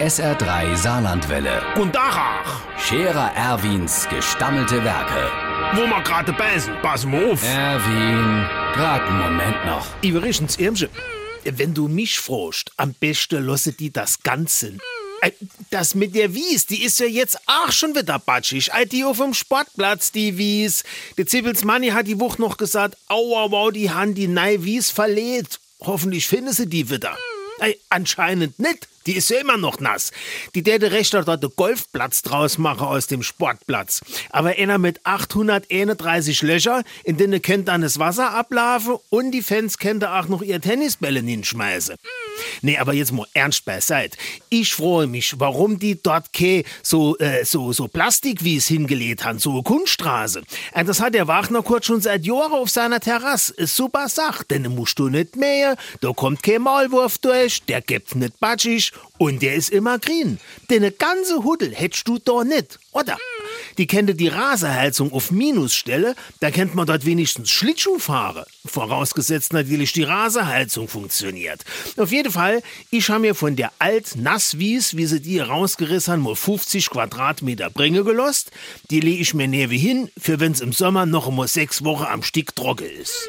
SR3 Saarlandwelle. Und Dachach, Scherer Erwins gestammelte Werke. wo wir gerade beißen, pass mal auf. Erwin, grad einen Moment noch. Übrigens, Irmsche, wenn du mich fragst, am besten lasse die das Ganze. Äh, Das mit der Wies, die ist ja jetzt auch schon wieder batschig. Äh, Die auf dem Sportplatz, die Wies. Der Zippels Manni hat die Woche noch gesagt, aua, wow, die haben die neue Wies verlädt. Hoffentlich finden sie die wieder. Äh, anscheinend nicht. Die ist ja immer noch nass. Die täte Rechter dort den Golfplatz draus machen aus dem Sportplatz. Aber einer mit 831 Löcher, in denen könnt dann das Wasser ablaufen und die Fans können da auch noch ihr Tennisbälle hinschmeißen. Nee, aber jetzt mal ernst beiseite. Ich freue mich, warum die dort ke so, äh, so, so Plastik wie es hingelegt haben, so eine Kunststraße. Äh, das hat der Wagner Kurt schon seit Jahren auf seiner Terrasse. Super Sach, denn musst du nicht mehr, da kommt kein Maulwurf durch, der gibt nicht batschig und der ist immer grün. Denn eine ganze Huddel hättest du da nicht, oder? Die kennt die Rasenheizung auf Minusstelle, da kennt man dort wenigstens Schlittschuh fahren. Vorausgesetzt natürlich die Rasenheizung funktioniert. Auf jeden Fall, ich habe mir von der Alt-Nasswies, wie sie die rausgerissen haben, mal 50 Quadratmeter Bringe gelost. Die lege ich mir näher wie hin, für wenn's im Sommer noch einmal sechs Wochen am Stick trocken ist.